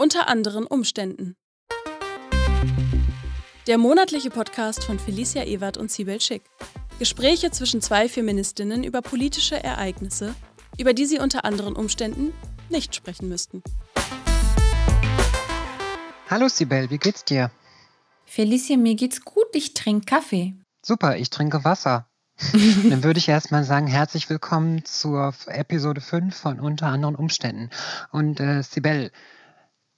Unter anderen Umständen. Der monatliche Podcast von Felicia Ewert und Sibel Schick. Gespräche zwischen zwei Feministinnen über politische Ereignisse, über die sie unter anderen Umständen nicht sprechen müssten. Hallo Sibel, wie geht's dir? Felicia, mir geht's gut, ich trinke Kaffee. Super, ich trinke Wasser. Dann würde ich erstmal sagen, herzlich willkommen zur Episode 5 von Unter anderen Umständen. Und äh, Sibel,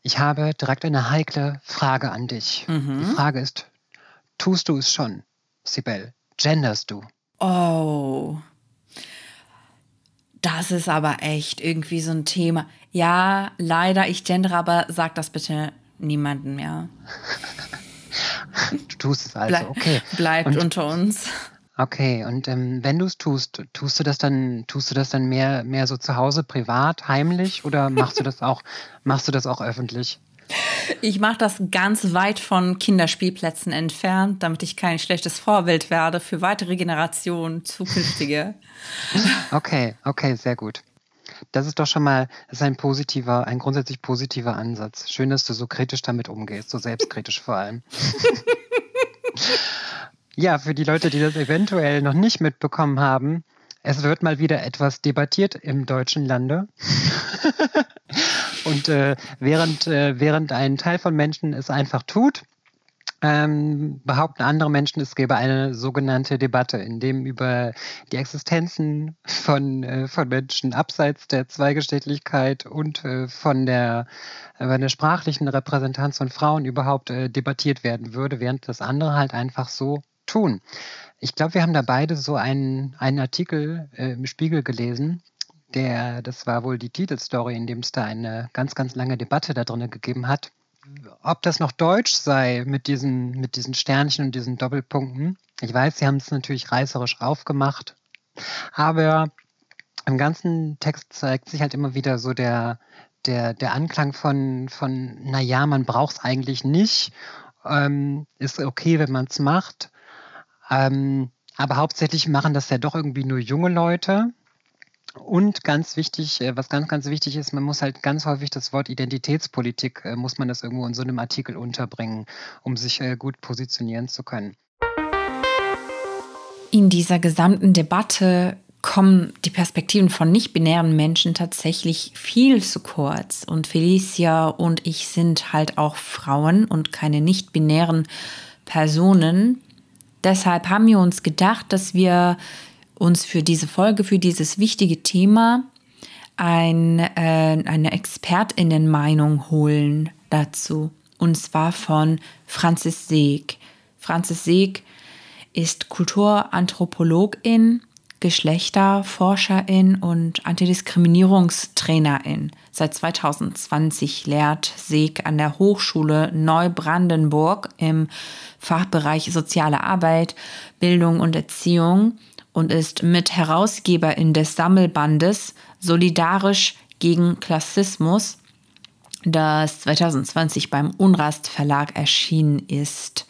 ich habe direkt eine heikle Frage an dich. Mhm. Die Frage ist, tust du es schon, Sibel? Genderst du? Oh, das ist aber echt irgendwie so ein Thema. Ja, leider, ich gendere, aber sag das bitte niemandem mehr. du tust es also, okay. Bleibt und, unter uns. Okay, und ähm, wenn du es tust, tust du das dann, tust du das dann mehr, mehr so zu Hause, privat, heimlich oder machst du das auch, machst du das auch öffentlich? Ich mache das ganz weit von Kinderspielplätzen entfernt, damit ich kein schlechtes Vorbild werde für weitere Generationen, zukünftige. Okay, okay, sehr gut. Das ist doch schon mal das ist ein positiver, ein grundsätzlich positiver Ansatz. Schön, dass du so kritisch damit umgehst, so selbstkritisch vor allem. Ja, für die Leute, die das eventuell noch nicht mitbekommen haben, es wird mal wieder etwas debattiert im deutschen Lande. Und äh, während, äh, während ein Teil von Menschen es einfach tut, ähm, behaupten andere Menschen, es gäbe eine sogenannte Debatte, in dem über die Existenzen von, äh, von Menschen abseits der Zweigeschlechtlichkeit und äh, von der, äh, der sprachlichen Repräsentanz von Frauen überhaupt äh, debattiert werden würde, während das andere halt einfach so tun. Ich glaube, wir haben da beide so einen, einen Artikel äh, im Spiegel gelesen, der, das war wohl die Titelstory, in dem es da eine ganz, ganz lange Debatte da drin gegeben hat, ob das noch deutsch sei mit diesen, mit diesen Sternchen und diesen Doppelpunkten. Ich weiß, sie haben es natürlich reißerisch aufgemacht, aber im ganzen Text zeigt sich halt immer wieder so der, der, der Anklang von, von naja, man braucht es eigentlich nicht, ähm, ist okay, wenn man es macht. Ähm, aber hauptsächlich machen das ja doch irgendwie nur junge Leute. Und ganz wichtig, äh, was ganz, ganz wichtig ist, man muss halt ganz häufig das Wort Identitätspolitik, äh, muss man das irgendwo in so einem Artikel unterbringen, um sich äh, gut positionieren zu können. In dieser gesamten Debatte kommen die Perspektiven von nicht-binären Menschen tatsächlich viel zu kurz. Und Felicia und ich sind halt auch Frauen und keine nicht-binären Personen. Deshalb haben wir uns gedacht, dass wir uns für diese Folge, für dieses wichtige Thema ein, äh, eine Expertinnenmeinung holen dazu. Und zwar von Franzis Seeg. Franzis Seeg ist Kulturanthropologin, Geschlechterforscherin und Antidiskriminierungstrainerin. Seit 2020 lehrt Seeg an der Hochschule Neubrandenburg im Fachbereich Soziale Arbeit, Bildung und Erziehung und ist Mitherausgeberin des Sammelbandes Solidarisch gegen Klassismus, das 2020 beim Unrast Verlag erschienen ist.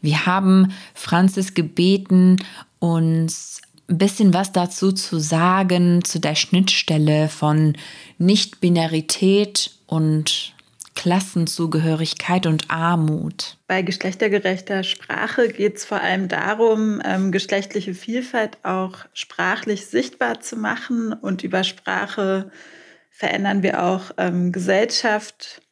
Wir haben Franzis gebeten, uns ein bisschen was dazu zu sagen, zu der Schnittstelle von Nicht-Binarität und Klassenzugehörigkeit und Armut. Bei geschlechtergerechter Sprache geht es vor allem darum, ähm, geschlechtliche Vielfalt auch sprachlich sichtbar zu machen. Und über Sprache verändern wir auch ähm, Gesellschaft.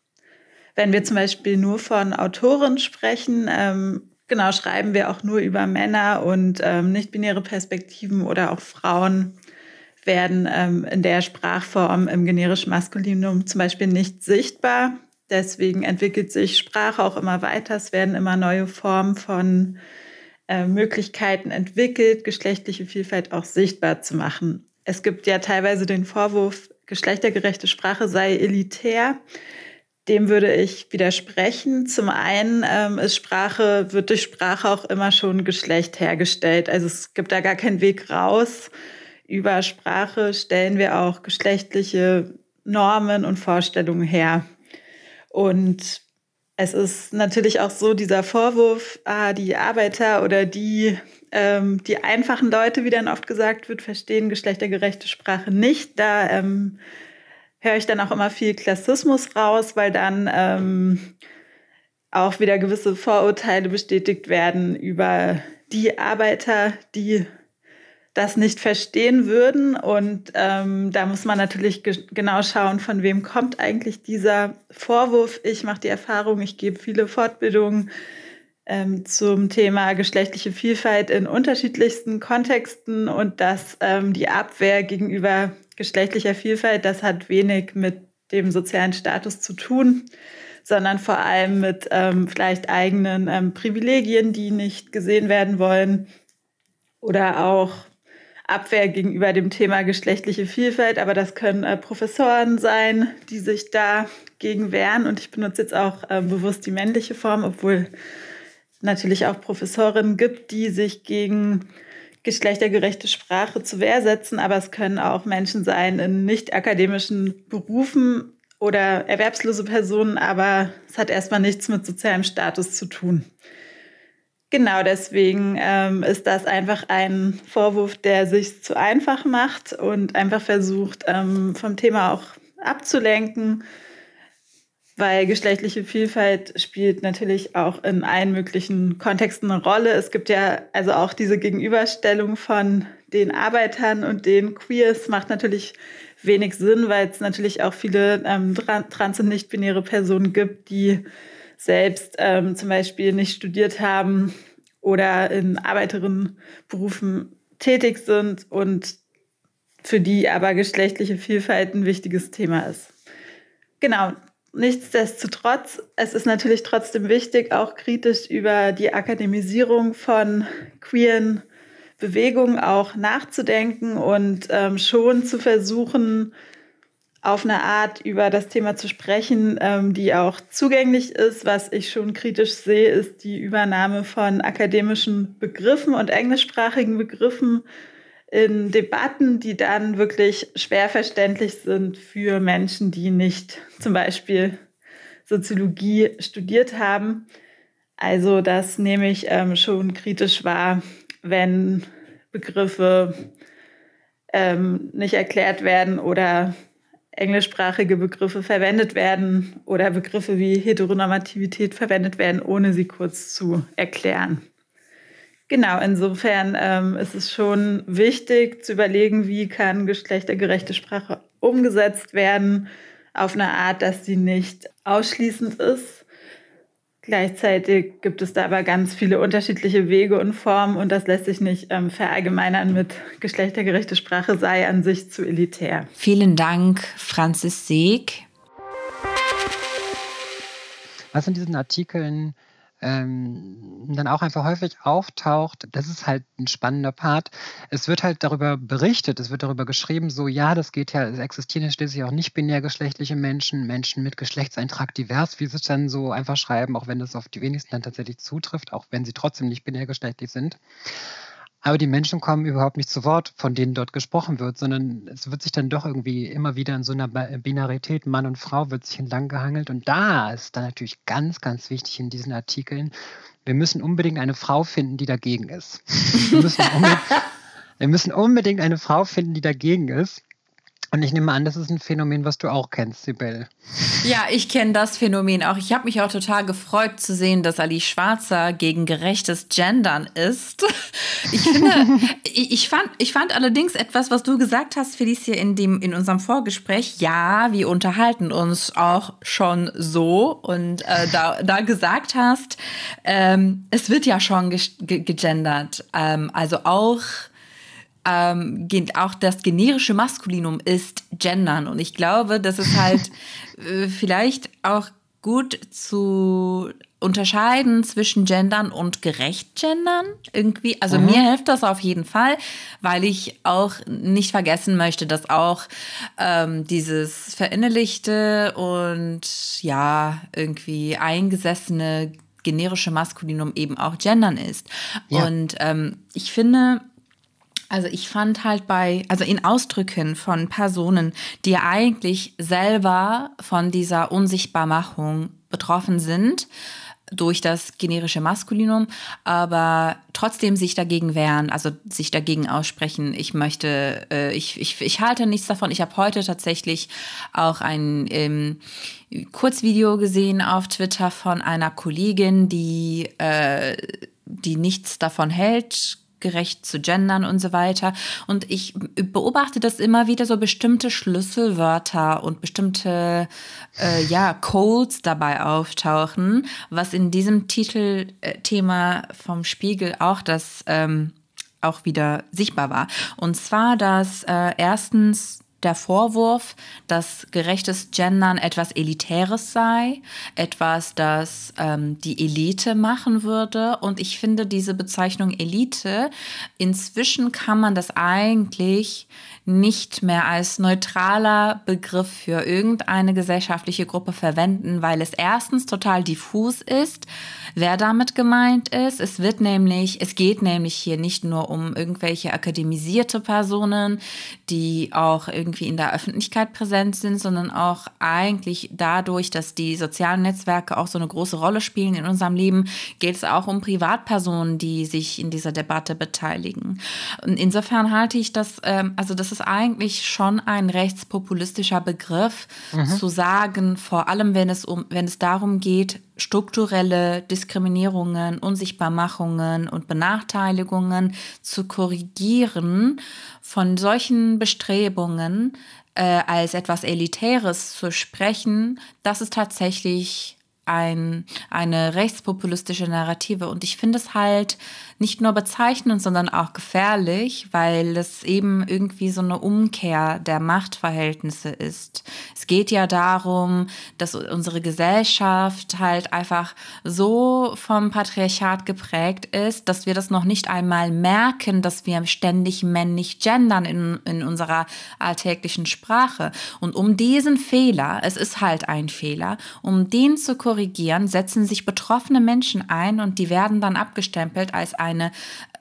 Wenn wir zum Beispiel nur von Autoren sprechen, ähm, genau, schreiben wir auch nur über Männer und ähm, nicht-binäre Perspektiven oder auch Frauen werden ähm, in der Sprachform im generischen Maskulinum zum Beispiel nicht sichtbar. Deswegen entwickelt sich Sprache auch immer weiter. Es werden immer neue Formen von äh, Möglichkeiten entwickelt, geschlechtliche Vielfalt auch sichtbar zu machen. Es gibt ja teilweise den Vorwurf, geschlechtergerechte Sprache sei elitär. Dem würde ich widersprechen. Zum einen ähm, ist Sprache, wird durch Sprache auch immer schon Geschlecht hergestellt. Also es gibt da gar keinen Weg raus. Über Sprache stellen wir auch geschlechtliche Normen und Vorstellungen her. Und es ist natürlich auch so dieser Vorwurf, ah, die Arbeiter oder die, ähm, die einfachen Leute, wie dann oft gesagt wird, verstehen geschlechtergerechte Sprache nicht. Da ähm, höre ich dann auch immer viel Klassismus raus, weil dann ähm, auch wieder gewisse Vorurteile bestätigt werden über die Arbeiter, die das nicht verstehen würden. Und ähm, da muss man natürlich ge genau schauen, von wem kommt eigentlich dieser Vorwurf. Ich mache die Erfahrung, ich gebe viele Fortbildungen ähm, zum Thema geschlechtliche Vielfalt in unterschiedlichsten Kontexten und dass ähm, die Abwehr gegenüber geschlechtlicher Vielfalt, das hat wenig mit dem sozialen Status zu tun, sondern vor allem mit ähm, vielleicht eigenen ähm, Privilegien, die nicht gesehen werden wollen oder auch Abwehr gegenüber dem Thema geschlechtliche Vielfalt, aber das können äh, Professoren sein, die sich dagegen wehren. Und ich benutze jetzt auch äh, bewusst die männliche Form, obwohl natürlich auch Professorinnen gibt, die sich gegen geschlechtergerechte Sprache zu Wehr setzen. Aber es können auch Menschen sein in nicht akademischen Berufen oder erwerbslose Personen, aber es hat erstmal nichts mit sozialem Status zu tun. Genau deswegen ähm, ist das einfach ein Vorwurf, der sich zu einfach macht und einfach versucht, ähm, vom Thema auch abzulenken, weil geschlechtliche Vielfalt spielt natürlich auch in allen möglichen Kontexten eine Rolle. Es gibt ja also auch diese Gegenüberstellung von den Arbeitern und den Queers macht natürlich wenig Sinn, weil es natürlich auch viele ähm, trans- und nicht-binäre Personen gibt, die selbst ähm, zum Beispiel nicht studiert haben oder in Arbeiterinnenberufen tätig sind und für die aber geschlechtliche Vielfalt ein wichtiges Thema ist. Genau, nichtsdestotrotz, es ist natürlich trotzdem wichtig, auch kritisch über die Akademisierung von queeren Bewegungen auch nachzudenken und ähm, schon zu versuchen, auf eine Art über das Thema zu sprechen, ähm, die auch zugänglich ist. Was ich schon kritisch sehe, ist die Übernahme von akademischen Begriffen und englischsprachigen Begriffen in Debatten, die dann wirklich schwer verständlich sind für Menschen, die nicht zum Beispiel Soziologie studiert haben. Also das nehme ich ähm, schon kritisch wahr, wenn Begriffe ähm, nicht erklärt werden oder englischsprachige Begriffe verwendet werden oder Begriffe wie Heteronormativität verwendet werden, ohne sie kurz zu erklären. Genau, insofern ähm, ist es schon wichtig zu überlegen, wie kann geschlechtergerechte Sprache umgesetzt werden auf eine Art, dass sie nicht ausschließend ist Gleichzeitig gibt es da aber ganz viele unterschiedliche Wege und Formen und das lässt sich nicht ähm, verallgemeinern mit geschlechtergerechte Sprache sei an sich zu elitär. Vielen Dank, Franzis Seeg. Was in diesen Artikeln ähm, dann auch einfach häufig auftaucht, das ist halt ein spannender Part. Es wird halt darüber berichtet, es wird darüber geschrieben, so ja, das geht ja, es existieren ja schließlich auch nicht binär geschlechtliche Menschen, Menschen mit Geschlechtseintrag divers, wie sie es dann so einfach schreiben, auch wenn das auf die wenigsten dann tatsächlich zutrifft, auch wenn sie trotzdem nicht binär geschlechtlich sind. Aber die Menschen kommen überhaupt nicht zu Wort, von denen dort gesprochen wird, sondern es wird sich dann doch irgendwie immer wieder in so einer Binarität Mann und Frau wird sich entlang gehangelt. Und da ist dann natürlich ganz, ganz wichtig in diesen Artikeln, wir müssen unbedingt eine Frau finden, die dagegen ist. Wir müssen unbedingt, wir müssen unbedingt eine Frau finden, die dagegen ist. Und ich nehme an, das ist ein Phänomen, was du auch kennst, Sibel. Ja, ich kenne das Phänomen auch. Ich habe mich auch total gefreut zu sehen, dass Ali Schwarzer gegen gerechtes Gendern ist. Ich finde, ich, fand, ich fand allerdings etwas, was du gesagt hast, Felicia, in, dem, in unserem Vorgespräch. Ja, wir unterhalten uns auch schon so und äh, da, da gesagt hast, ähm, es wird ja schon gegendert. Ähm, also auch ähm, auch das generische Maskulinum ist gendern. Und ich glaube, das ist halt äh, vielleicht auch gut zu unterscheiden zwischen gendern und gerecht gendern irgendwie. Also mhm. mir hilft das auf jeden Fall, weil ich auch nicht vergessen möchte, dass auch ähm, dieses verinnerlichte und ja irgendwie eingesessene generische Maskulinum eben auch gendern ist. Ja. Und ähm, ich finde, also ich fand halt bei, also in Ausdrücken von Personen, die eigentlich selber von dieser Unsichtbarmachung betroffen sind, durch das generische Maskulinum, aber trotzdem sich dagegen wehren, also sich dagegen aussprechen. Ich möchte, äh, ich, ich, ich halte nichts davon. Ich habe heute tatsächlich auch ein ähm, Kurzvideo gesehen auf Twitter von einer Kollegin, die, äh, die nichts davon hält, gerecht zu gendern und so weiter. Und ich beobachte das immer wieder so bestimmte Schlüsselwörter und bestimmte äh, ja, Codes dabei auftauchen, was in diesem Titelthema vom Spiegel auch das ähm, auch wieder sichtbar war. Und zwar, dass äh, erstens der Vorwurf, dass gerechtes Gendern etwas Elitäres sei, etwas, das ähm, die Elite machen würde. Und ich finde diese Bezeichnung Elite, inzwischen kann man das eigentlich nicht mehr als neutraler Begriff für irgendeine gesellschaftliche Gruppe verwenden, weil es erstens total diffus ist, wer damit gemeint ist. Es wird nämlich, es geht nämlich hier nicht nur um irgendwelche akademisierte Personen, die auch irgendwie in der Öffentlichkeit präsent sind, sondern auch eigentlich dadurch, dass die sozialen Netzwerke auch so eine große Rolle spielen in unserem Leben, geht es auch um Privatpersonen, die sich in dieser Debatte beteiligen. Und insofern halte ich das, ähm, also das ist ist eigentlich schon ein rechtspopulistischer Begriff, mhm. zu sagen, vor allem wenn es, um, wenn es darum geht, strukturelle Diskriminierungen, Unsichtbarmachungen und Benachteiligungen zu korrigieren, von solchen Bestrebungen äh, als etwas Elitäres zu sprechen, das ist tatsächlich ein, eine rechtspopulistische Narrative. Und ich finde es halt nicht nur bezeichnend, sondern auch gefährlich, weil es eben irgendwie so eine Umkehr der Machtverhältnisse ist. Es geht ja darum, dass unsere Gesellschaft halt einfach so vom Patriarchat geprägt ist, dass wir das noch nicht einmal merken, dass wir ständig männlich gendern in, in unserer alltäglichen Sprache. Und um diesen Fehler, es ist halt ein Fehler, um den zu korrigieren, setzen sich betroffene Menschen ein und die werden dann abgestempelt als ein eine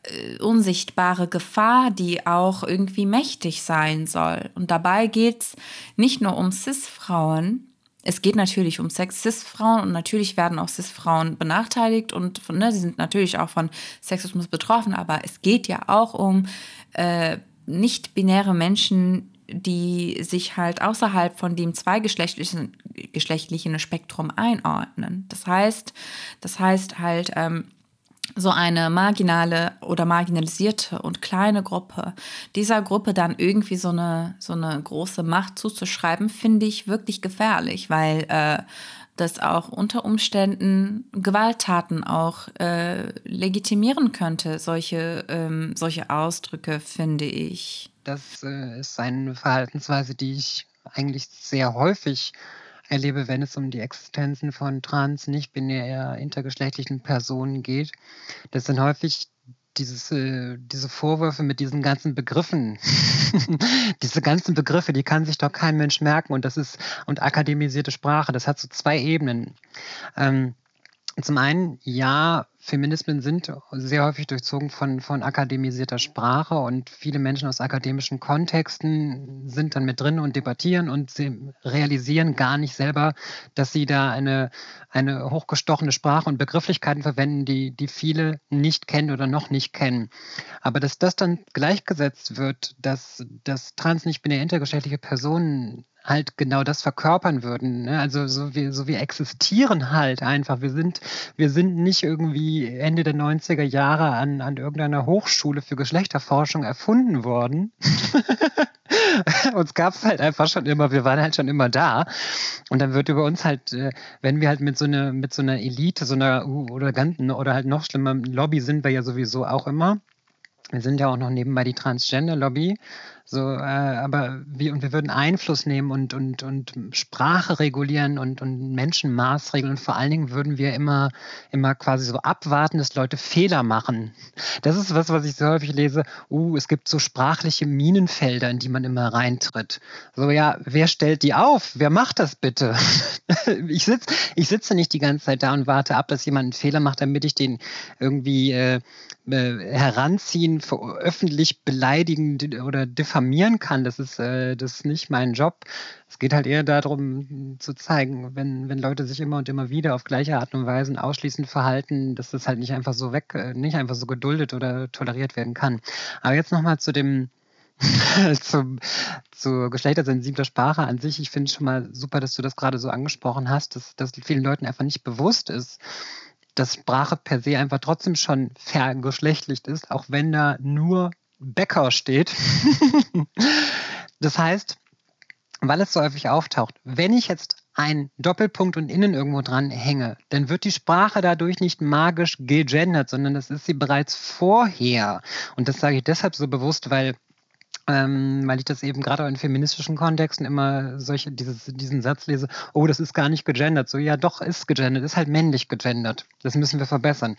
äh, unsichtbare Gefahr, die auch irgendwie mächtig sein soll. Und dabei geht es nicht nur um CIS-Frauen, es geht natürlich um Sex-Cis-Frauen und natürlich werden auch Cis-Frauen benachteiligt und von, ne, sie sind natürlich auch von Sexismus betroffen, aber es geht ja auch um äh, nicht-binäre Menschen, die sich halt außerhalb von dem zweigeschlechtlichen geschlechtlichen Spektrum einordnen. Das heißt, das heißt halt, ähm, so eine marginale oder marginalisierte und kleine Gruppe, dieser Gruppe dann irgendwie so eine, so eine große Macht zuzuschreiben, finde ich wirklich gefährlich, weil äh, das auch unter Umständen Gewalttaten auch äh, legitimieren könnte, solche, ähm, solche Ausdrücke, finde ich. Das äh, ist eine Verhaltensweise, die ich eigentlich sehr häufig erlebe, wenn es um die Existenzen von trans, nicht-binär, intergeschlechtlichen Personen geht. Das sind häufig dieses, äh, diese Vorwürfe mit diesen ganzen Begriffen, diese ganzen Begriffe, die kann sich doch kein Mensch merken und das ist, und akademisierte Sprache, das hat so zwei Ebenen. Ähm, zum einen, ja, Feminismen sind sehr häufig durchzogen von, von akademisierter Sprache und viele Menschen aus akademischen Kontexten sind dann mit drin und debattieren und sie realisieren gar nicht selber, dass sie da eine, eine hochgestochene Sprache und Begrifflichkeiten verwenden, die, die viele nicht kennen oder noch nicht kennen. Aber dass das dann gleichgesetzt wird, dass, dass trans nicht binär intergeschlechtliche Personen halt genau das verkörpern würden. Ne? Also so wir, so wir existieren halt einfach. Wir sind, wir sind nicht irgendwie Ende der 90er Jahre an, an irgendeiner Hochschule für Geschlechterforschung erfunden worden. uns gab es halt einfach schon immer, wir waren halt schon immer da. Und dann wird über uns halt, äh, wenn wir halt mit so einer, mit so einer Elite, so einer oder ganz oder halt noch schlimmer Lobby sind wir ja sowieso auch immer. Wir sind ja auch noch nebenbei die Transgender-Lobby. So, äh, aber wir, und wir würden Einfluss nehmen und, und, und Sprache regulieren und, und Menschen maßregeln und vor allen Dingen würden wir immer, immer quasi so abwarten, dass Leute Fehler machen. Das ist was, was ich so häufig lese. Uh, es gibt so sprachliche Minenfelder, in die man immer reintritt. So, ja, wer stellt die auf? Wer macht das bitte? ich, sitz, ich sitze nicht die ganze Zeit da und warte ab, dass jemand einen Fehler macht, damit ich den irgendwie äh, äh, heranziehen, öffentlich beleidigen oder diffamieren kann. Das ist, äh, das ist nicht mein Job. Es geht halt eher darum zu zeigen, wenn, wenn Leute sich immer und immer wieder auf gleiche Art und Weise ausschließend verhalten, dass das halt nicht einfach so weg, äh, nicht einfach so geduldet oder toleriert werden kann. Aber jetzt nochmal zu dem, zum, zu geschlechtersensibler Sprache an sich. Ich finde schon mal super, dass du das gerade so angesprochen hast, dass, dass vielen Leuten einfach nicht bewusst ist, dass Sprache per se einfach trotzdem schon vergeschlechtlicht ist, auch wenn da nur Bäcker steht. das heißt, weil es so häufig auftaucht, wenn ich jetzt einen Doppelpunkt und innen irgendwo dran hänge, dann wird die Sprache dadurch nicht magisch gegendert, sondern das ist sie bereits vorher. Und das sage ich deshalb so bewusst, weil ähm, weil ich das eben gerade in feministischen Kontexten immer solche, dieses, diesen Satz lese, oh, das ist gar nicht gegendert. So, ja, doch, ist gegendert, ist halt männlich gegendert. Das müssen wir verbessern.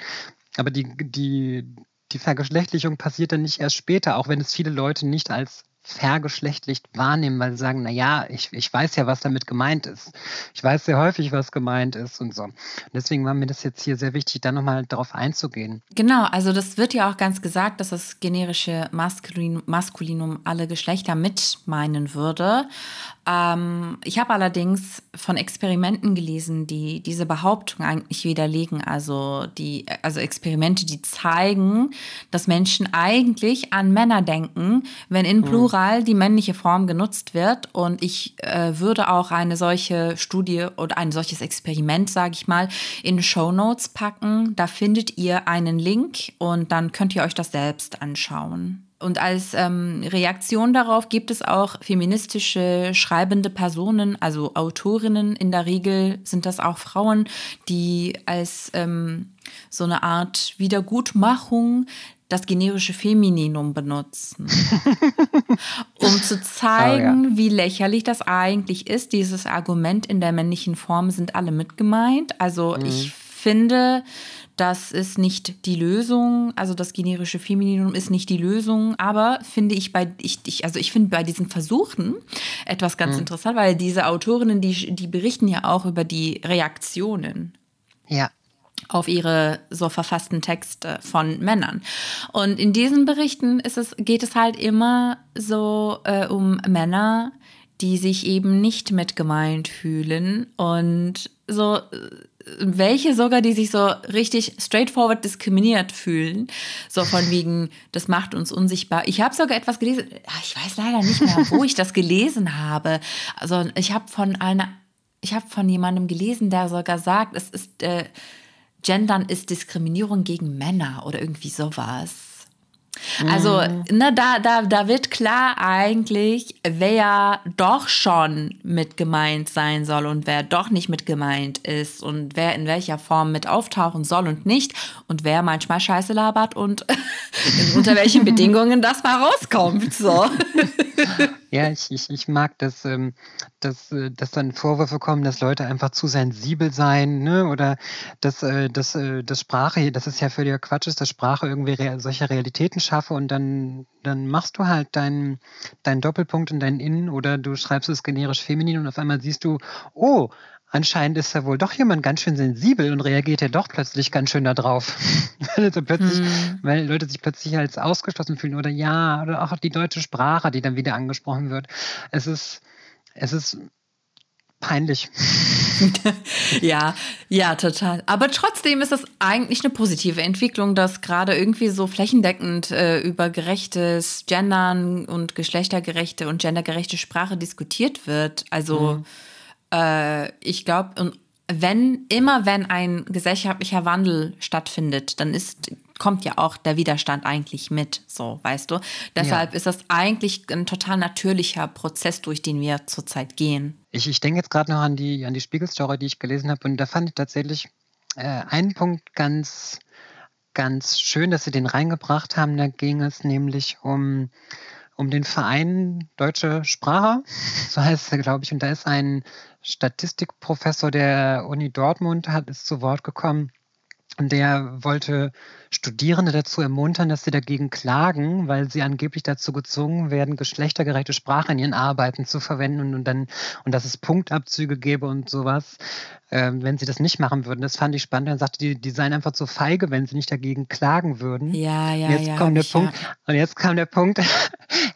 Aber die, die, die Vergeschlechtlichung passiert dann nicht erst später, auch wenn es viele Leute nicht als vergeschlechtlicht wahrnehmen, weil sie sagen, na ja, ich, ich weiß ja, was damit gemeint ist. Ich weiß sehr häufig, was gemeint ist und so. Und deswegen war mir das jetzt hier sehr wichtig, da nochmal darauf einzugehen. Genau, also das wird ja auch ganz gesagt, dass das generische Maskulin, Maskulinum alle Geschlechter mit meinen würde. Ähm, ich habe allerdings von Experimenten gelesen, die diese Behauptung eigentlich widerlegen. Also, die, also Experimente, die zeigen, dass Menschen eigentlich an Männer denken, wenn in hm. Plural die männliche Form genutzt wird. Und ich äh, würde auch eine solche Studie oder ein solches Experiment, sage ich mal, in Show Notes packen. Da findet ihr einen Link und dann könnt ihr euch das selbst anschauen. Und als ähm, Reaktion darauf gibt es auch feministische schreibende Personen, also Autorinnen. In der Regel sind das auch Frauen, die als ähm, so eine Art Wiedergutmachung das generische Femininum benutzen, um zu zeigen, oh, ja. wie lächerlich das eigentlich ist. Dieses Argument in der männlichen Form sind alle mitgemeint. Also mhm. ich finde, das ist nicht die Lösung, also das generische Femininum ist nicht die Lösung, aber finde ich bei, ich, ich also ich finde bei diesen Versuchen etwas ganz mhm. interessant, weil diese Autorinnen, die, die berichten ja auch über die Reaktionen. Ja auf ihre so verfassten Texte von Männern. Und in diesen Berichten ist es, geht es halt immer so äh, um Männer, die sich eben nicht mitgemeint fühlen und so äh, welche sogar, die sich so richtig straightforward diskriminiert fühlen. So von wegen, das macht uns unsichtbar. Ich habe sogar etwas gelesen, ah, ich weiß leider nicht mehr, wo ich das gelesen habe. Also ich habe von einer, ich habe von jemandem gelesen, der sogar sagt, es ist, äh, Gendern ist Diskriminierung gegen Männer oder irgendwie sowas. Also, mhm. ne, da, da, da wird klar eigentlich, wer doch schon mit gemeint sein soll und wer doch nicht mit gemeint ist und wer in welcher Form mit auftauchen soll und nicht und wer manchmal Scheiße labert und unter welchen Bedingungen das mal rauskommt. So. Ja, ich, ich, ich mag, dass, ähm, dass, äh, dass dann Vorwürfe kommen, dass Leute einfach zu sensibel seien, ne? Oder dass, äh, dass, äh, dass Sprache, das ist ja völliger Quatsch ist, dass Sprache irgendwie rea solche Realitäten schaffe und dann, dann machst du halt deinen dein Doppelpunkt in deinen Innen oder du schreibst es generisch feminin und auf einmal siehst du, oh, anscheinend ist da wohl doch jemand ganz schön sensibel und reagiert ja doch plötzlich ganz schön darauf. also plötzlich, hm. weil Leute sich plötzlich als ausgeschlossen fühlen oder ja, oder auch die deutsche Sprache, die dann wieder angesprochen wird. Es ist, es ist peinlich. ja, ja, total. Aber trotzdem ist es eigentlich eine positive Entwicklung, dass gerade irgendwie so flächendeckend äh, über gerechtes Gendern und geschlechtergerechte und gendergerechte Sprache diskutiert wird. Also mhm äh, ich glaube, wenn, immer wenn ein gesellschaftlicher Wandel stattfindet, dann ist, kommt ja auch der Widerstand eigentlich mit, so, weißt du? Deshalb ja. ist das eigentlich ein total natürlicher Prozess, durch den wir zurzeit gehen. Ich, ich denke jetzt gerade noch an die, an die Spiegelstory, die ich gelesen habe, und da fand ich tatsächlich äh, einen Punkt ganz, ganz schön, dass sie den reingebracht haben. Da ging es nämlich um um den Verein Deutsche Sprache, so heißt er, glaube ich. Und da ist ein Statistikprofessor der Uni Dortmund, hat, ist zu Wort gekommen Und der wollte Studierende dazu ermuntern, dass sie dagegen klagen, weil sie angeblich dazu gezwungen werden, geschlechtergerechte Sprache in ihren Arbeiten zu verwenden und dann und dass es Punktabzüge gäbe und sowas, äh, wenn sie das nicht machen würden. Das fand ich spannend. Dann sagte die, die seien einfach so feige, wenn sie nicht dagegen klagen würden. Ja, ja, und jetzt ja. kommt der Punkt. Ja. Und jetzt kam der Punkt.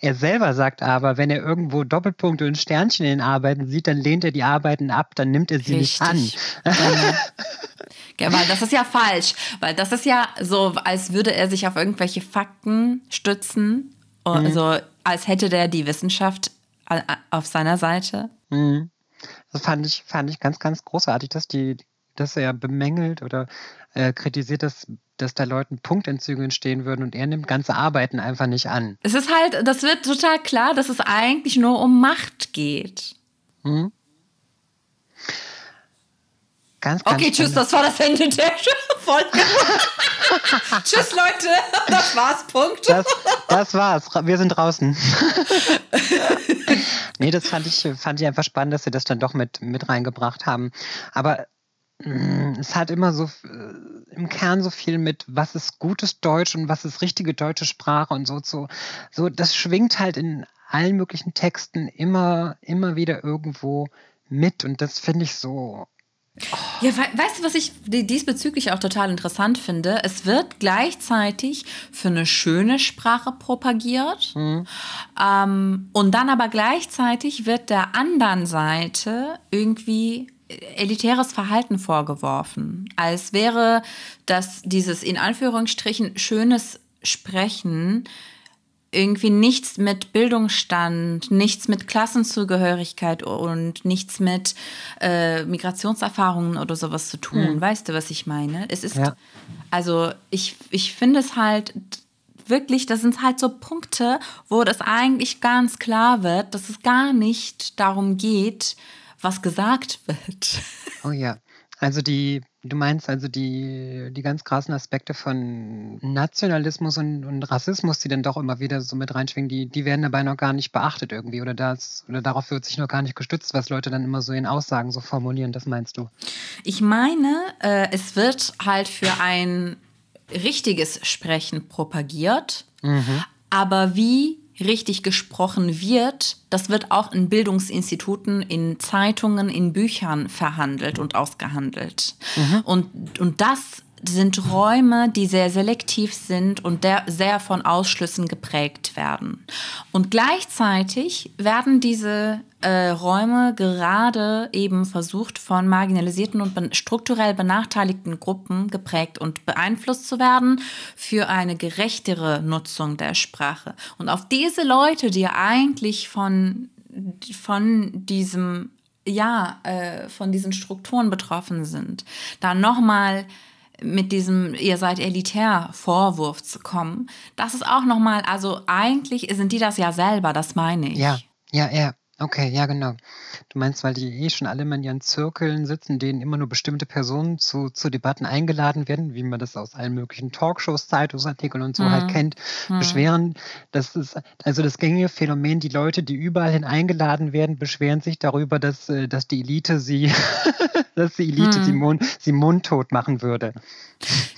Er selber sagt aber, wenn er irgendwo Doppelpunkte und Sternchen in den Arbeiten sieht, dann lehnt er die Arbeiten ab, dann nimmt er sie Richtig. nicht an. Ja, weil das ist ja falsch, weil das ist ja so, als würde er sich auf irgendwelche Fakten stützen, also als hätte der die Wissenschaft auf seiner Seite. Mhm. Das fand ich, fand ich ganz, ganz großartig, dass die, dass er bemängelt oder äh, kritisiert, dass, dass da Leuten Punktentzüge entstehen würden und er nimmt ganze Arbeiten einfach nicht an. Es ist halt, das wird total klar, dass es eigentlich nur um Macht geht. Mhm. Ganz, ganz Okay, tschüss, das war das Ende der Folge. tschüss, Leute, das war's, Punkt. Das, das war's. Wir sind draußen. nee, das fand ich, fand ich einfach spannend, dass sie das dann doch mit, mit reingebracht haben. Aber es hat immer so äh, im Kern so viel mit, was ist gutes Deutsch und was ist richtige deutsche Sprache und so. So, so das schwingt halt in allen möglichen Texten immer, immer wieder irgendwo mit. Und das finde ich so. Ja, we weißt du, was ich di- diesbezüglich auch total interessant finde? Es wird gleichzeitig für eine schöne Sprache propagiert ähm, und dann aber gleichzeitig wird der anderen Seite irgendwie elitäres Verhalten vorgeworfen, als wäre das dieses in Anführungsstrichen schönes Sprechen irgendwie nichts mit Bildungsstand, nichts mit Klassenzugehörigkeit und nichts mit äh, Migrationserfahrungen oder sowas zu tun. Weißt du, was ich meine? Es ist, Ja. also ich, ich finde es halt wirklich, das sind halt so Punkte, wo das eigentlich ganz klar wird, dass es gar nicht darum geht, was gesagt wird. Oh ja. Also die, du meinst also die, die ganz krassen Aspekte von Nationalismus und, und Rassismus, die dann doch immer wieder so mit reinschwingen, die, die werden dabei noch gar nicht beachtet irgendwie oder das, oder darauf wird sich noch gar nicht gestützt, was Leute dann immer so in Aussagen so formulieren, das meinst du? Ich meine, äh, es wird halt für ein richtiges Sprechen propagiert, aber wie richtig gesprochen wird, das wird auch in Bildungsinstituten, in Zeitungen, in Büchern verhandelt und ausgehandelt. Und, und das sind Räume, die sehr selektiv sind und der, sehr von Ausschlüssen geprägt werden. Und gleichzeitig werden diese äh, Räume gerade eben versucht von marginalisierten und ben strukturell benachteiligten Gruppen geprägt und beeinflusst zu werden für eine gerechtere Nutzung der Sprache. Und auf diese Leute, die eigentlich von, von diesem ja, äh, von diesen Strukturen betroffen sind, da nochmal mit diesem ihr seid elitär Vorwurf zu kommen, das ist auch nochmal, also eigentlich sind die das ja selber, das meine ich. Ja, ja, ja. Okay, ja, genau. Du meinst, weil die eh schon alle immer in ihren Zirkeln sitzen, denen immer nur bestimmte Personen zu, zu Debatten eingeladen werden, wie man das aus allen möglichen Talkshows, Zeitungsartikeln und so halt kennt, beschweren. Das ist also das gängige Phänomen, die Leute, die überall hin eingeladen werden, beschweren sich darüber, dass, äh, dass die Elite sie, dass die Elite sie, mund, sie mundtot machen würde.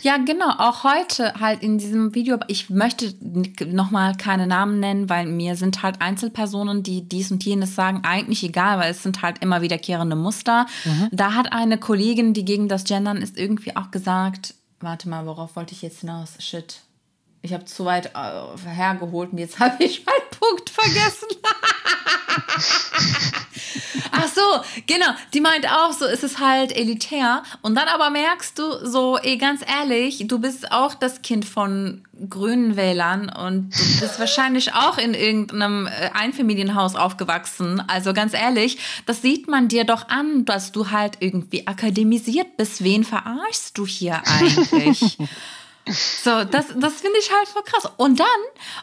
Ja, genau. Auch heute halt in diesem Video, ich möchte nochmal keine Namen nennen, weil mir sind halt Einzelpersonen, die dies und jenes sagen, eigentlich egal, weil es sind halt immer wiederkehrende Muster. Da hat eine Kollegin, die gegen das Gendern ist, irgendwie auch gesagt, warte mal, worauf wollte ich jetzt hinaus? Shit. Ich habe zu weit äh, hergeholt und jetzt habe ich meinen Punkt vergessen. Ach so, genau. Die meint auch so, es ist halt elitär. Und dann aber merkst du so, ey, ganz ehrlich, du bist auch das Kind von grünen Wählern und du bist wahrscheinlich auch in irgendeinem äh, Einfamilienhaus aufgewachsen. Also ganz ehrlich, das sieht man dir doch an, dass du halt irgendwie akademisiert bist. Wen verarschst du hier eigentlich? So, das, das finde ich halt voll krass. Und dann,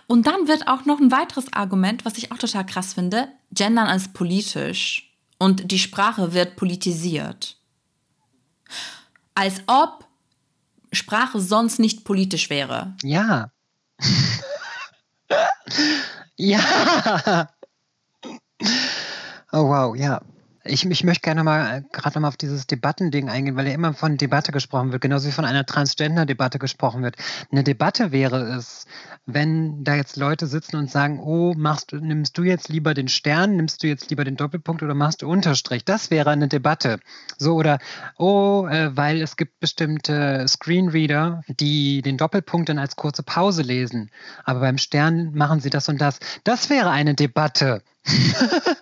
und dann wird auch noch ein weiteres Argument, was ich auch total krass finde, Gendern als politisch. Und die Sprache wird politisiert. Als ob Sprache sonst nicht politisch wäre. Ja. ja. Oh wow, ja. Ich, ich möchte gerne mal äh, gerade noch mal auf dieses Debattending eingehen, weil ja immer von Debatte gesprochen wird, genauso wie von einer Transgender-Debatte gesprochen wird. Eine Debatte wäre es, wenn da jetzt Leute sitzen und sagen, oh, machst, nimmst du jetzt lieber den Stern, nimmst du jetzt lieber den Doppelpunkt oder machst du Unterstrich? Das wäre eine Debatte. So oder, oh, äh, weil es gibt bestimmte Screenreader, die den Doppelpunkt dann als kurze Pause lesen, aber beim Stern machen sie das und das. Das wäre eine Debatte.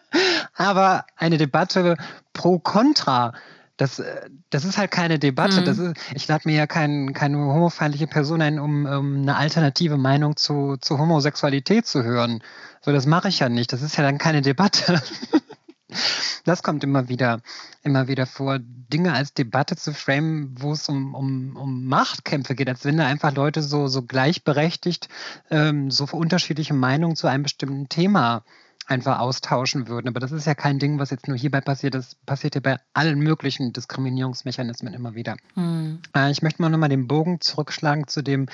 Aber eine Debatte pro Contra, das, das ist halt keine Debatte. Mhm. Das ist, ich lade mir ja kein, keine homofeindliche Person ein, um, um eine alternative Meinung zu, zu Homosexualität zu hören. So, das mache ich ja nicht. Das ist ja dann keine Debatte. Das kommt immer wieder, immer wieder vor, Dinge als Debatte zu framen, wo es um, um, um Machtkämpfe geht, als wenn da einfach Leute so, so gleichberechtigt ähm, so unterschiedliche Meinungen zu einem bestimmten Thema einfach austauschen würden. Aber das ist ja kein Ding, was jetzt nur hierbei passiert. Das passiert ja bei allen möglichen Diskriminierungsmechanismen immer wieder. Mhm. Ich möchte mal nochmal den Bogen zurückschlagen zu dem,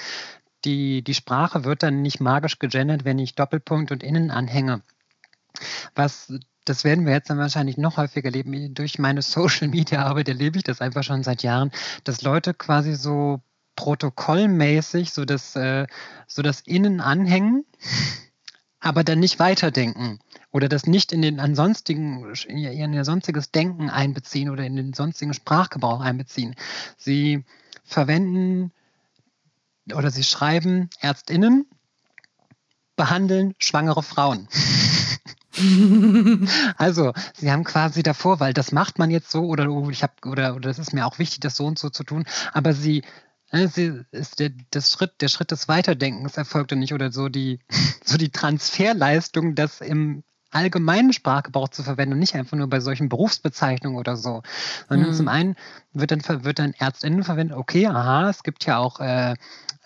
die, die Sprache wird dann nicht magisch gegendert, wenn ich Doppelpunkt und Innen anhänge. Was das werden wir jetzt dann wahrscheinlich noch häufiger erleben. Durch meine Social Media Arbeit erlebe ich das einfach schon seit Jahren, dass Leute quasi so protokollmäßig so das, äh, so das Innen anhängen aber dann nicht weiterdenken oder das nicht in den ansonstigen, in ihr sonstiges Denken einbeziehen oder in den sonstigen Sprachgebrauch einbeziehen. Sie verwenden oder sie schreiben Ärztinnen behandeln schwangere Frauen. also, sie haben quasi davor, weil das macht man jetzt so oder oh, ich habe oder, oder das ist mir auch wichtig, das so und so zu tun, aber sie ist der, das Schritt, der Schritt des Weiterdenkens erfolgte nicht oder so die, so die Transferleistung, das im allgemeinen Sprachgebrauch zu verwenden und nicht einfach nur bei solchen Berufsbezeichnungen oder so. Sondern mhm. zum einen wird dann, wird dann ÄrztInnen verwendet, okay, aha, es gibt ja auch äh,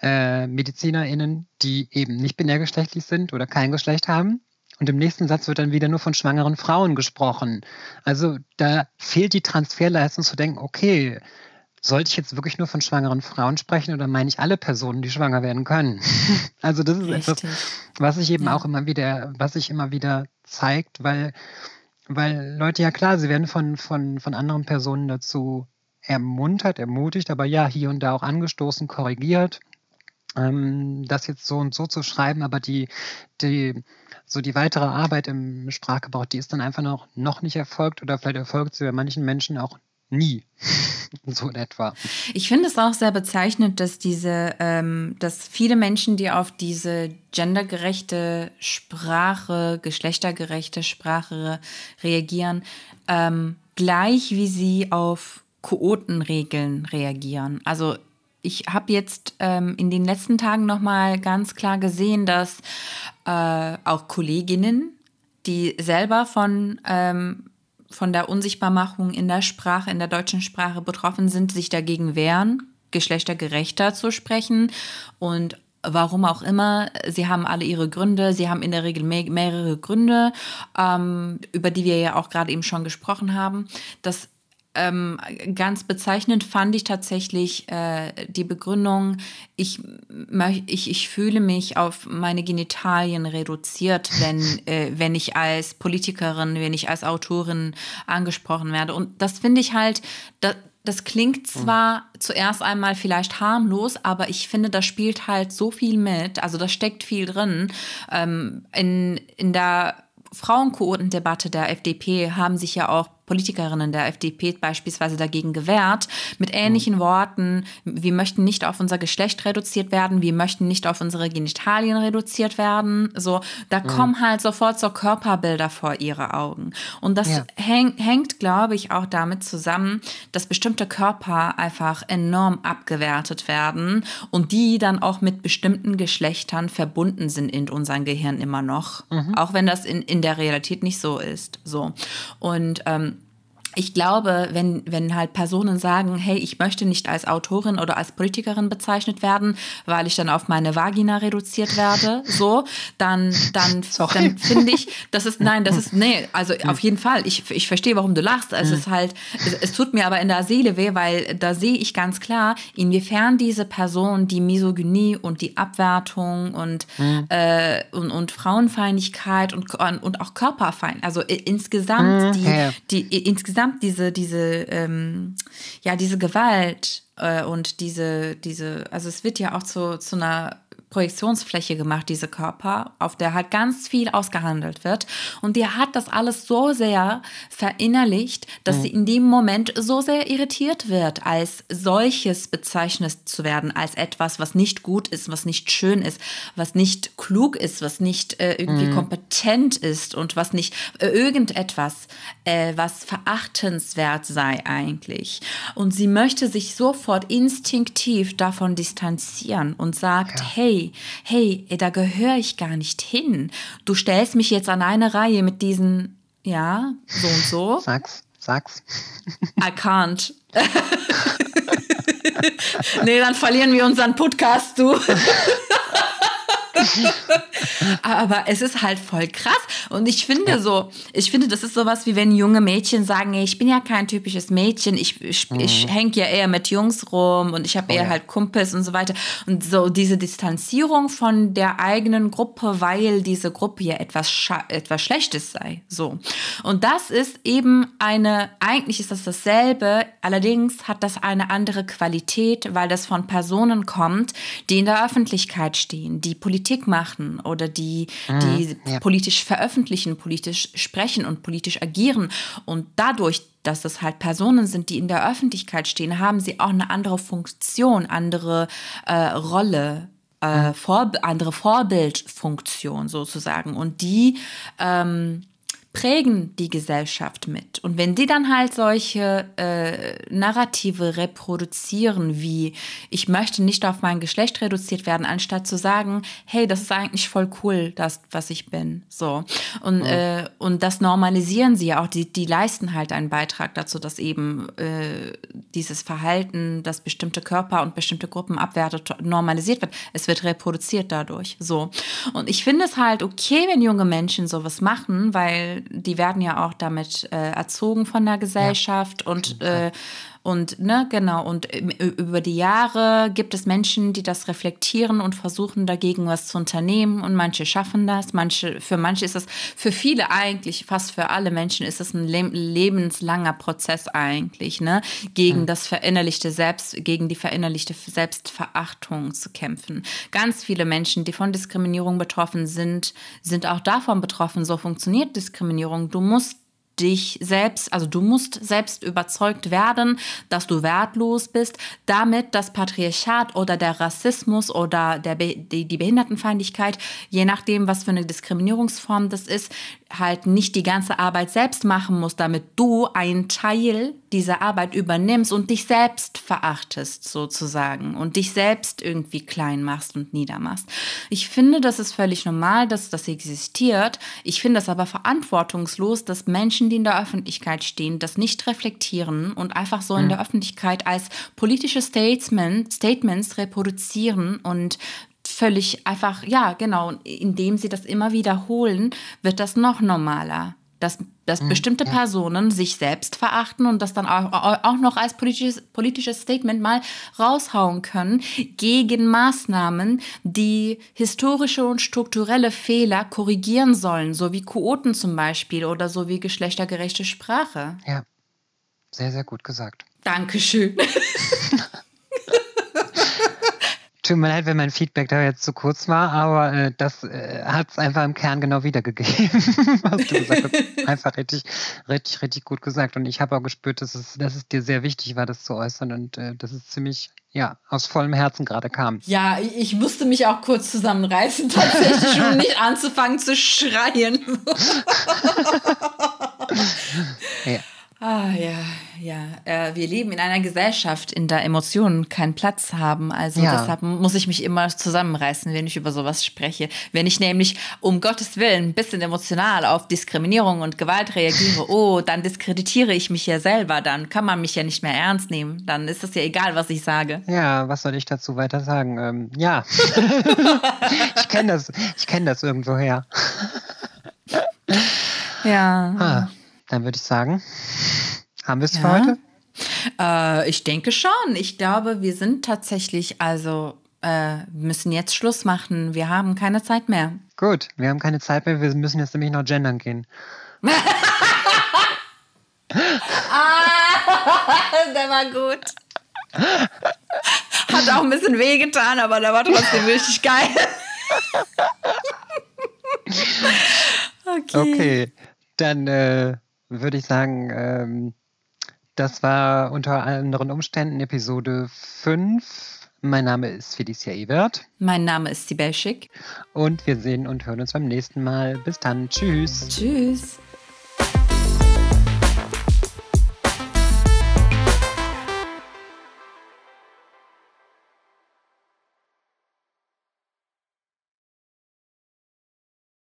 äh, MedizinerInnen, die eben nicht binärgeschlechtlich sind oder kein Geschlecht haben. Und im nächsten Satz wird dann wieder nur von schwangeren Frauen gesprochen. Also da fehlt die Transferleistung zu denken, okay, sollte ich jetzt wirklich nur von schwangeren Frauen sprechen oder meine ich alle Personen, die schwanger werden können? also das ist Richtig. etwas, was sich eben ja. auch immer wieder, was sich immer wieder zeigt, weil, weil Leute, ja klar, sie werden von, von, von anderen Personen dazu ermuntert, ermutigt, aber ja, hier und da auch angestoßen, korrigiert, ähm, das jetzt so und so zu schreiben, aber die, die, so die weitere Arbeit im Sprachgebrauch, die ist dann einfach noch, noch nicht erfolgt oder vielleicht erfolgt sie bei manchen Menschen auch nie. so in etwa. Ich finde es auch sehr bezeichnend, dass diese, ähm, dass viele Menschen, die auf diese gendergerechte Sprache, geschlechtergerechte Sprache reagieren, ähm, gleich wie sie auf Quotenregeln reagieren. Also ich habe jetzt ähm, in den letzten Tagen noch mal ganz klar gesehen, dass äh, auch Kolleginnen, die selber von ähm, von der Unsichtbarmachung in der Sprache, in der deutschen Sprache betroffen sind, sich dagegen wehren, geschlechtergerechter zu sprechen und warum auch immer. Sie haben alle ihre Gründe. Sie haben in der Regel mehr, mehrere Gründe, ähm, über die wir ja auch gerade eben schon gesprochen haben. Das ähm, ganz bezeichnend fand ich tatsächlich äh, die Begründung, ich, ich, ich fühle mich auf meine Genitalien reduziert, wenn, äh, wenn ich als Politikerin, wenn ich als Autorin angesprochen werde. Und das finde ich halt, das, das klingt zwar mhm. zuerst einmal vielleicht harmlos, aber ich finde, da spielt halt so viel mit, also da steckt viel drin. Ähm, in, in der Frauenquotendebatte der FDP haben sich ja auch Politikerinnen der FDP beispielsweise dagegen gewehrt, mit ähnlichen mhm. Worten, wir möchten nicht auf unser Geschlecht reduziert werden, wir möchten nicht auf unsere Genitalien reduziert werden. So, da mhm. kommen halt sofort so Körperbilder vor ihre Augen. Und das ja. häng, hängt, glaube ich, auch damit zusammen, dass bestimmte Körper einfach enorm abgewertet werden und die dann auch mit bestimmten Geschlechtern verbunden sind in unserem Gehirn immer noch. Mhm. Auch wenn das in, in der Realität nicht so ist. So. Und ähm, ich glaube, wenn, wenn halt Personen sagen, hey, ich möchte nicht als Autorin oder als Politikerin bezeichnet werden, weil ich dann auf meine Vagina reduziert werde, so, dann, dann, dann finde ich, das ist, nein, das ist, nee, also auf jeden Fall, ich, ich verstehe, warum du lachst. Es ist halt, es, es tut mir aber in der Seele weh, weil da sehe ich ganz klar, inwiefern diese Person die Misogynie und die Abwertung und, mhm. äh, und, und Frauenfeindlichkeit und, und auch Körperfeind, also insgesamt mhm. die, die insgesamt diese, diese, ähm, ja, diese Gewalt äh, und diese, diese, also es wird ja auch zu, zu einer Projektionsfläche gemacht, diese Körper, auf der halt ganz viel ausgehandelt wird. Und die hat das alles so sehr verinnerlicht, dass mhm. sie in dem Moment so sehr irritiert wird, als solches bezeichnet zu werden, als etwas, was nicht gut ist, was nicht schön ist, was nicht klug ist, was nicht äh, irgendwie mhm. kompetent ist und was nicht äh, irgendetwas, äh, was verachtenswert sei eigentlich. Und sie möchte sich sofort instinktiv davon distanzieren und sagt, ja. hey, hey, hey, da gehöre ich gar nicht hin. Du stellst mich jetzt an eine Reihe mit diesen, ja, so und so. Sag's, sag's. I can't. nee, dann verlieren wir unseren Podcast, du. Aber es ist halt voll krass. Und ich finde ja. so, ich finde, das ist sowas wie wenn junge Mädchen sagen, ey, ich bin ja kein typisches Mädchen, ich, ich, mhm. ich hänge ja eher mit Jungs rum und ich habe oh, eher ja. halt Kumpels und so weiter. Und so diese Distanzierung von der eigenen Gruppe, weil diese Gruppe ja etwas, etwas Schlechtes sei. So. Und das ist eben eine, eigentlich ist das dasselbe, allerdings hat das eine andere Qualität, weil das von Personen kommt, die in der Öffentlichkeit stehen, die Politik Politik machen oder die, mhm, die ja. politisch veröffentlichen, politisch sprechen und politisch agieren. Und dadurch, dass das halt Personen sind, die in der Öffentlichkeit stehen, haben sie auch eine andere Funktion, andere äh, Rolle. Äh, mhm. vor, andere Vorbildfunktion sozusagen. Und die ähm, prägen die Gesellschaft mit. Und wenn die dann halt solche äh, Narrative reproduzieren, wie ich möchte nicht auf mein Geschlecht reduziert werden, anstatt zu sagen, hey, das ist eigentlich voll cool, das, was ich bin. So. Und, oh. äh, und das normalisieren sie ja auch. Die, die leisten halt einen Beitrag dazu, dass eben äh, dieses Verhalten, das bestimmte Körper und bestimmte Gruppen abwertet, normalisiert wird. Es wird reproduziert dadurch. So. Und ich finde es halt okay, wenn junge Menschen sowas machen, weil die werden ja auch damit äh, erzogen von der Gesellschaft ja. und äh, und ne, genau, und über die Jahre gibt es Menschen, die das reflektieren und versuchen dagegen was zu unternehmen und manche schaffen das, manche für manche ist das für viele eigentlich fast für alle Menschen ist es ein lebenslanger Prozess eigentlich, ne, gegen mhm. das verinnerlichte Selbst gegen die verinnerlichte Selbstverachtung zu kämpfen. Ganz viele Menschen, die von Diskriminierung betroffen sind, sind auch davon betroffen, so funktioniert Diskriminierung. Du musst dich selbst, also du musst selbst überzeugt werden, dass du wertlos bist, damit das Patriarchat oder der Rassismus oder der die, die Behindertenfeindlichkeit, je nachdem, was für eine Diskriminierungsform das ist, halt nicht die ganze Arbeit selbst machen musst, damit du einen Teil dieser Arbeit übernimmst und dich selbst verachtest sozusagen und dich selbst irgendwie klein machst und niedermachst. Ich finde, das ist völlig normal, dass das existiert. Ich finde es aber verantwortungslos, dass Menschen, die in der Öffentlichkeit stehen, das nicht reflektieren und einfach so in hm. der Öffentlichkeit als politische Statement, Statements reproduzieren und völlig einfach, ja, genau, indem sie das immer wiederholen, wird das noch normaler. Dass, dass mhm, bestimmte. Personen sich selbst verachten und das dann auch, auch noch als politisches, politisches Statement mal raushauen können gegen Maßnahmen, die historische und strukturelle Fehler korrigieren sollen, so wie Quoten zum Beispiel oder so wie geschlechtergerechte Sprache. Ja, sehr, sehr gut gesagt. Dankeschön. Tut mir leid, wenn mein Feedback da jetzt zu kurz war, aber äh, das äh, hat es einfach im Kern genau wiedergegeben, was du gesagt hast. Einfach richtig, richtig, richtig gut gesagt. Und ich habe auch gespürt, dass es, dass es dir sehr wichtig war, das zu äußern und äh, dass es ziemlich, ja, aus vollem Herzen gerade kam. Ja, ich musste mich auch kurz zusammenreißen, tatsächlich, um nicht anzufangen zu schreien. ja. Ah ja, ja. Äh, wir leben in einer Gesellschaft, in der Emotionen keinen Platz haben. Also ja. deshalb muss ich mich immer zusammenreißen, wenn ich über sowas spreche. Wenn ich nämlich um Gottes Willen ein bisschen emotional auf Diskriminierung und Gewalt reagiere, oh, dann diskreditiere ich mich ja selber. Dann kann man mich ja nicht mehr ernst nehmen. Dann ist es ja egal, was ich sage. Ja, was soll ich dazu weiter sagen? Ähm, ja, ich kenne das, ich kenne das irgendwoher. ja. Ah, dann würde ich sagen. Haben wir es ja. für heute? Äh, ich denke schon. Ich glaube, wir sind tatsächlich, also äh, müssen jetzt Schluss machen. Wir haben keine Zeit mehr. Gut, wir haben keine Zeit mehr. Wir müssen jetzt nämlich noch gendern gehen. ah, der war gut. Hat auch ein bisschen wehgetan, aber der war trotzdem richtig geil. okay. Okay, dann äh, würde ich sagen, ähm, das war unter anderen Umständen Episode 5. Mein Name ist Felicia Ewert. Mein Name ist Sibel Schick. Und wir sehen und hören uns beim nächsten Mal. Bis dann. Tschüss. Tschüss.